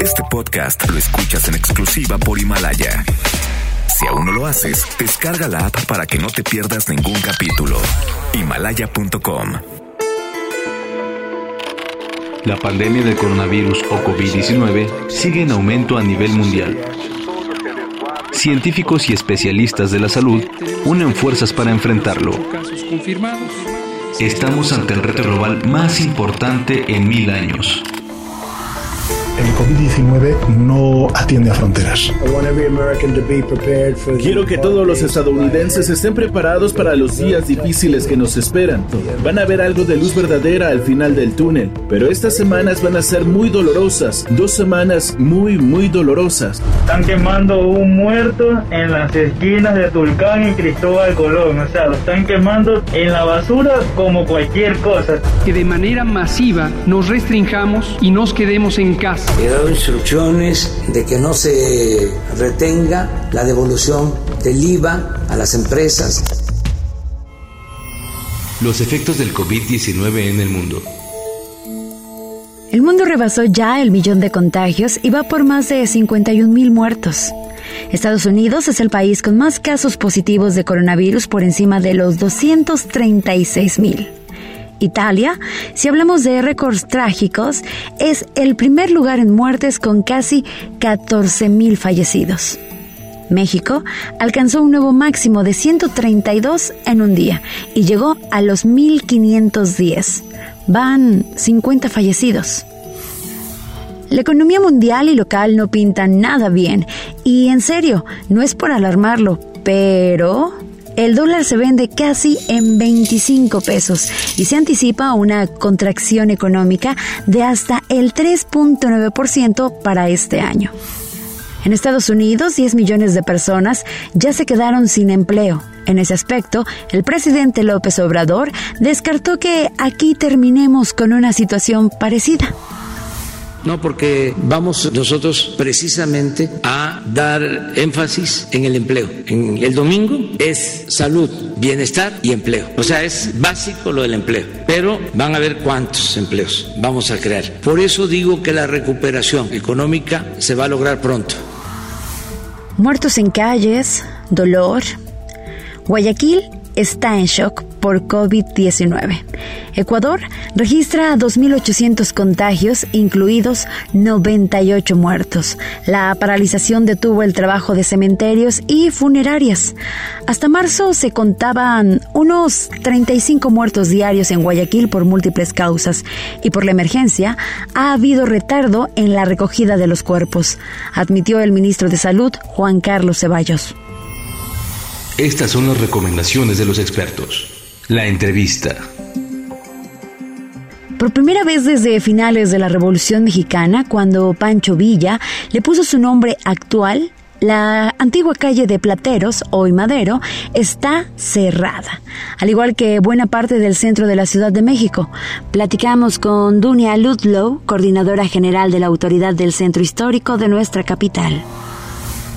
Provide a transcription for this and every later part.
Este podcast lo escuchas en exclusiva por Himalaya. Si aún no lo haces, descarga la app para que no te pierdas ningún capítulo. Himalaya.com La pandemia del coronavirus o COVID-19 sigue en aumento a nivel mundial. Científicos y especialistas de la salud unen fuerzas para enfrentarlo. Estamos ante el reto global más importante en mil años el COVID-19 no atiende a fronteras. Quiero que todos los estadounidenses estén preparados para los días difíciles que nos esperan. Van a ver algo de luz verdadera al final del túnel, pero estas semanas van a ser muy dolorosas, dos semanas muy, muy dolorosas. Están quemando un muerto en las esquinas de Tulcán y Cristóbal Colón, o sea, lo están quemando en la basura como cualquier cosa. Que de manera masiva nos restringamos y nos quedemos en casa He dado instrucciones de que no se retenga la devolución del IVA a las empresas. Los efectos del COVID-19 en el mundo. El mundo rebasó ya el millón de contagios y va por más de 51 mil muertos. Estados Unidos es el país con más casos positivos de coronavirus por encima de los 236 mil. Italia, si hablamos de récords trágicos, es el primer lugar en muertes con casi 14.000 fallecidos. México alcanzó un nuevo máximo de 132 en un día y llegó a los 1.510. Van 50 fallecidos. La economía mundial y local no pintan nada bien y en serio, no es por alarmarlo, pero el dólar se vende casi en 25 pesos y se anticipa una contracción económica de hasta el 3.9% para este año. En Estados Unidos, 10 millones de personas ya se quedaron sin empleo. En ese aspecto, el presidente López Obrador descartó que aquí terminemos con una situación parecida. No, porque vamos nosotros precisamente a dar énfasis en el empleo. En el domingo es salud, bienestar y empleo. O sea, es básico lo del empleo. Pero van a ver cuántos empleos vamos a crear. Por eso digo que la recuperación económica se va a lograr pronto. Muertos en calles, dolor. Guayaquil está en shock por COVID-19. Ecuador registra 2.800 contagios, incluidos 98 muertos. La paralización detuvo el trabajo de cementerios y funerarias. Hasta marzo se contaban unos 35 muertos diarios en Guayaquil por múltiples causas y por la emergencia ha habido retardo en la recogida de los cuerpos, admitió el ministro de Salud, Juan Carlos Ceballos. Estas son las recomendaciones de los expertos. La entrevista. Por primera vez desde finales de la Revolución Mexicana, cuando Pancho Villa le puso su nombre actual, la antigua calle de Plateros, hoy Madero, está cerrada, al igual que buena parte del centro de la Ciudad de México. Platicamos con Dunia Ludlow, coordinadora general de la Autoridad del Centro Histórico de nuestra capital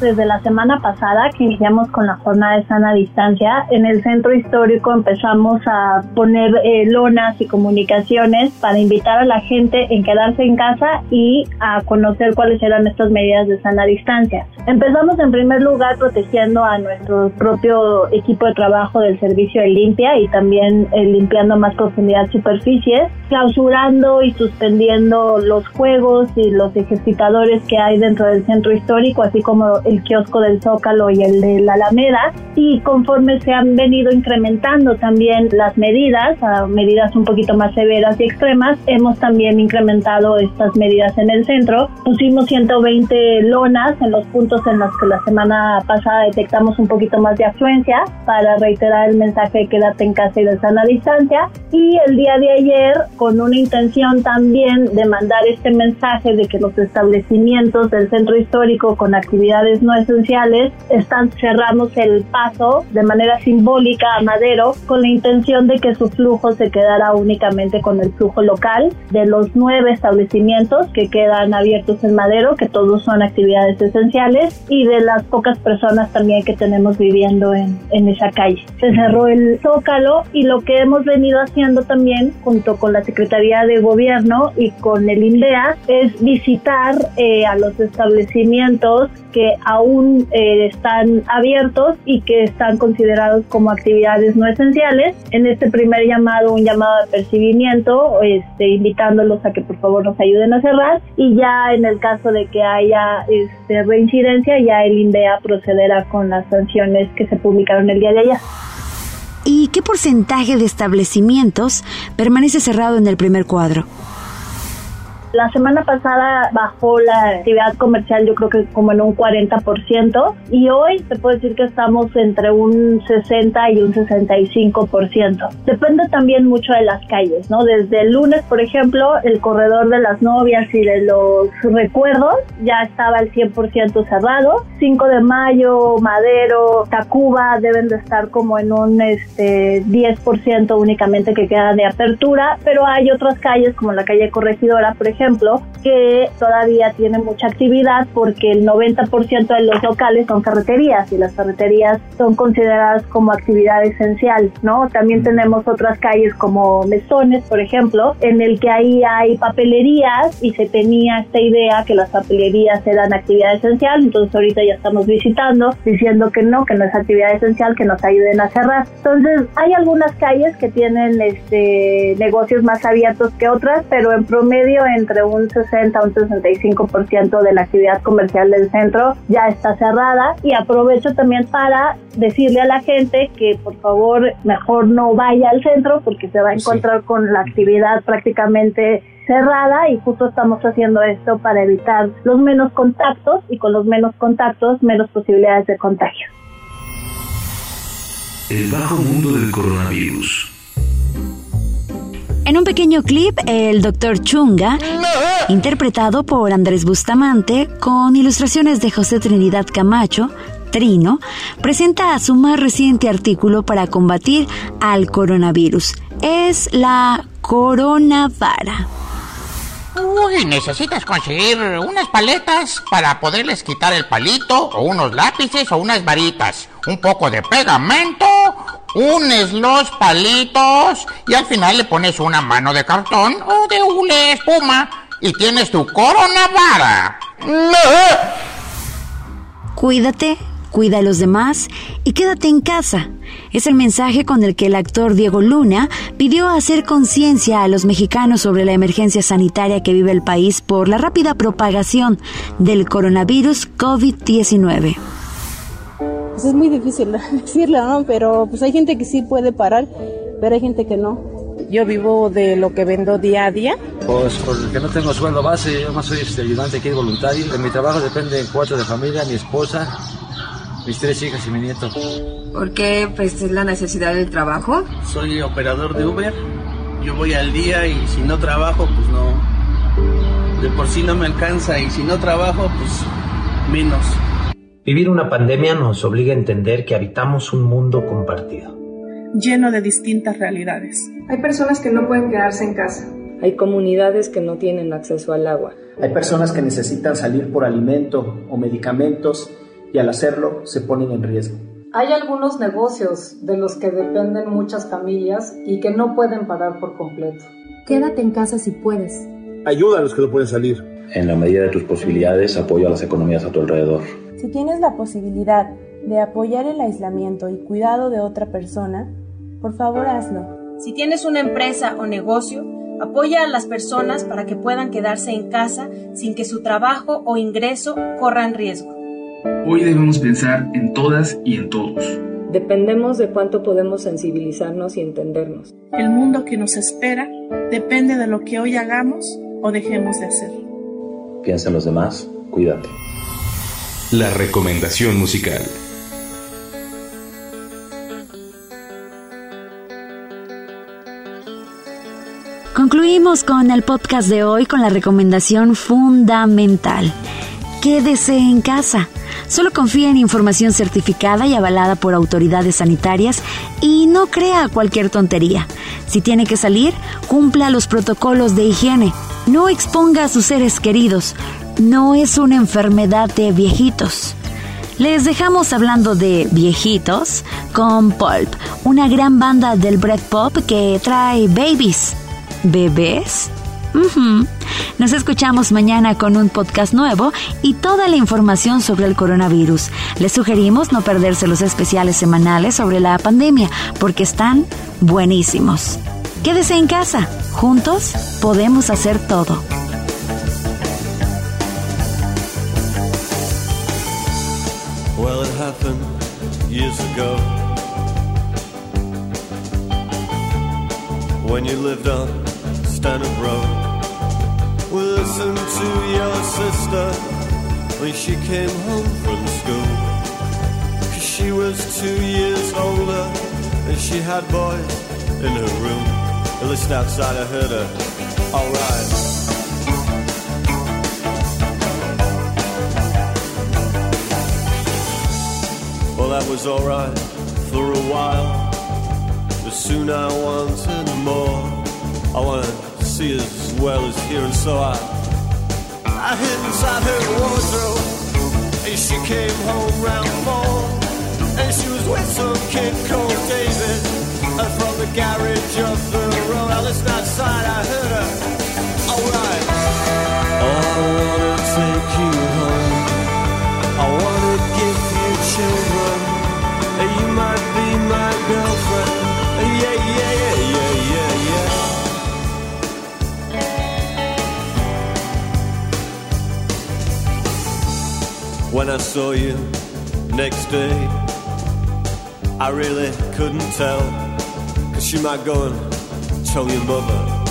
desde la semana pasada que iniciamos con la jornada de sana distancia. En el centro histórico empezamos a poner eh, lonas y comunicaciones para invitar a la gente en quedarse en casa y a conocer cuáles eran estas medidas de sana distancia. Empezamos en primer lugar protegiendo a nuestro propio equipo de trabajo del servicio de limpia y también eh, limpiando más profundidad superficies, clausurando y suspendiendo los juegos y los ejercitadores que hay dentro del centro histórico, así como el kiosco del Zócalo y el de la Alameda y conforme se han venido incrementando también las medidas, a medidas un poquito más severas y extremas, hemos también incrementado estas medidas en el centro. Pusimos 120 lonas en los puntos en los que la semana pasada detectamos un poquito más de afluencia para reiterar el mensaje de quédate en casa y de sana distancia y el día de ayer con una intención también de mandar este mensaje de que los establecimientos del centro histórico con actividades no esenciales, están, cerramos el paso de manera simbólica a Madero con la intención de que su flujo se quedara únicamente con el flujo local de los nueve establecimientos que quedan abiertos en Madero, que todos son actividades esenciales y de las pocas personas también que tenemos viviendo en, en esa calle. Se cerró el zócalo y lo que hemos venido haciendo también junto con la Secretaría de Gobierno y con el INDEA es visitar eh, a los establecimientos que aún eh, están abiertos y que están considerados como actividades no esenciales. En este primer llamado, un llamado de percibimiento, este, invitándolos a que por favor nos ayuden a cerrar y ya en el caso de que haya este, reincidencia, ya el INDEA procederá con las sanciones que se publicaron el día de ayer. ¿Y qué porcentaje de establecimientos permanece cerrado en el primer cuadro? La semana pasada bajó la actividad comercial yo creo que como en un 40% y hoy te puedo decir que estamos entre un 60 y un 65%. Depende también mucho de las calles, ¿no? Desde el lunes, por ejemplo, el corredor de las novias y de los recuerdos ya estaba al 100% cerrado. 5 de mayo, Madero, Tacuba deben de estar como en un este, 10% únicamente que queda de apertura, pero hay otras calles como la calle Corregidora, por ejemplo, ejemplo, que todavía tiene mucha actividad porque el 90% de los locales son carreterías y las carreterías son consideradas como actividad esencial, ¿no? También tenemos otras calles como Mesones, por ejemplo, en el que ahí hay papelerías y se tenía esta idea que las papelerías eran actividad esencial, entonces ahorita ya estamos visitando diciendo que no, que no es actividad esencial, que nos ayuden a cerrar. Entonces, hay algunas calles que tienen este negocios más abiertos que otras, pero en promedio en entre un 60 a un 65% de la actividad comercial del centro ya está cerrada y aprovecho también para decirle a la gente que por favor mejor no vaya al centro porque se va a encontrar con la actividad prácticamente cerrada y justo estamos haciendo esto para evitar los menos contactos y con los menos contactos menos posibilidades de contagio. El bajo mundo del coronavirus. En un pequeño clip, el Dr. Chunga, interpretado por Andrés Bustamante, con ilustraciones de José Trinidad Camacho, Trino, presenta su más reciente artículo para combatir al coronavirus. Es la coronavara. Uy, necesitas conseguir unas paletas para poderles quitar el palito, o unos lápices, o unas varitas, un poco de pegamento, unes los palitos y al final le pones una mano de cartón o de hule espuma y tienes tu corona vara. Cuídate, cuida a los demás y quédate en casa. Es el mensaje con el que el actor Diego Luna pidió hacer conciencia a los mexicanos sobre la emergencia sanitaria que vive el país por la rápida propagación del coronavirus COVID-19. Pues es muy difícil decirlo, ¿no? Pero pues hay gente que sí puede parar, pero hay gente que no. Yo vivo de lo que vendo día a día. Pues porque no tengo sueldo base, yo más soy este, ayudante aquí voluntario. De mi trabajo dependen cuatro de familia, mi esposa, mis tres hijas y mi nieto. ¿Por qué pues es la necesidad del trabajo? Soy operador de Uber. Yo voy al día y si no trabajo, pues no. De por sí no me alcanza y si no trabajo, pues menos. Vivir una pandemia nos obliga a entender que habitamos un mundo compartido. Lleno de distintas realidades. Hay personas que no pueden quedarse en casa. Hay comunidades que no tienen acceso al agua. Hay personas que necesitan salir por alimento o medicamentos y al hacerlo se ponen en riesgo. Hay algunos negocios de los que dependen muchas familias y que no pueden parar por completo. Quédate en casa si puedes. Ayuda a los que no pueden salir. En la medida de tus posibilidades, apoyo a las economías a tu alrededor. Si tienes la posibilidad de apoyar el aislamiento y cuidado de otra persona, por favor hazlo. Si tienes una empresa o negocio, apoya a las personas para que puedan quedarse en casa sin que su trabajo o ingreso corran riesgo. Hoy debemos pensar en todas y en todos. Dependemos de cuánto podemos sensibilizarnos y entendernos. El mundo que nos espera depende de lo que hoy hagamos o dejemos de hacer. Piensa en los demás, cuídate. La recomendación musical. Concluimos con el podcast de hoy con la recomendación fundamental. Quédese en casa. Solo confía en información certificada y avalada por autoridades sanitarias y no crea cualquier tontería. Si tiene que salir, cumpla los protocolos de higiene. No exponga a sus seres queridos no es una enfermedad de viejitos. Les dejamos hablando de viejitos con Pulp, una gran banda del Pop que trae babies. ¿Bebés? Nos escuchamos mañana con un podcast nuevo y toda la información sobre el coronavirus. Les sugerimos no perderse los especiales semanales sobre la pandemia porque están buenísimos. Quédese en casa. Juntos podemos hacer todo. Well, it happened years ago when you lived on Stanhope Road. Well, listen to your sister when she came home from school. Cause she was two years older and she had boys in her room. And listen outside, I heard her. Alright. Well, that was alright for a while. But soon I wanted more. I wanted to see as well as hear, and so I, I hid inside her wardrobe. And she came home round four. And she was with some kid called David. From the garage up the road, I listened outside, I heard her. Alright. Oh, I wanna take you home. I wanna give you children. You might be my girlfriend. Yeah, yeah, yeah, yeah, yeah, yeah. When I saw you next day, I really couldn't tell. You might go and tell your mother.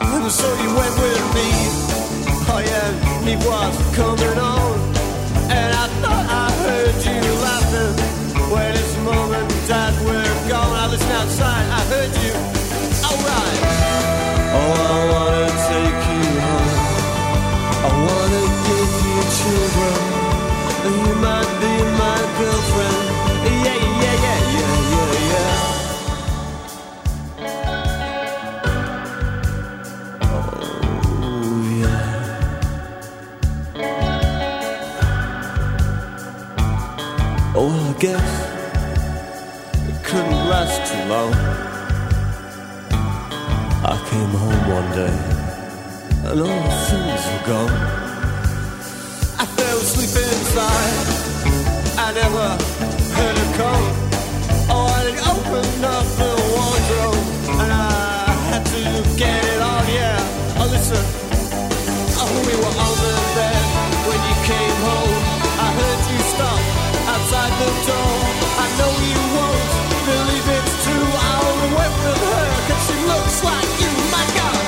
And so you went with me. Oh yeah, he was coming on. I never heard her come. Oh, I opened up the wardrobe and I had to get it on. Yeah, oh listen. Oh, we were on the bed when you came home. I heard you stop outside the door. I know you won't believe it's true. I went with her cause she looks like you, my God.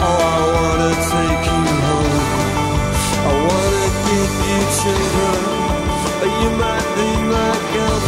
Oh, I wanna take you home. I wanna give you children. You might be my girlfriend.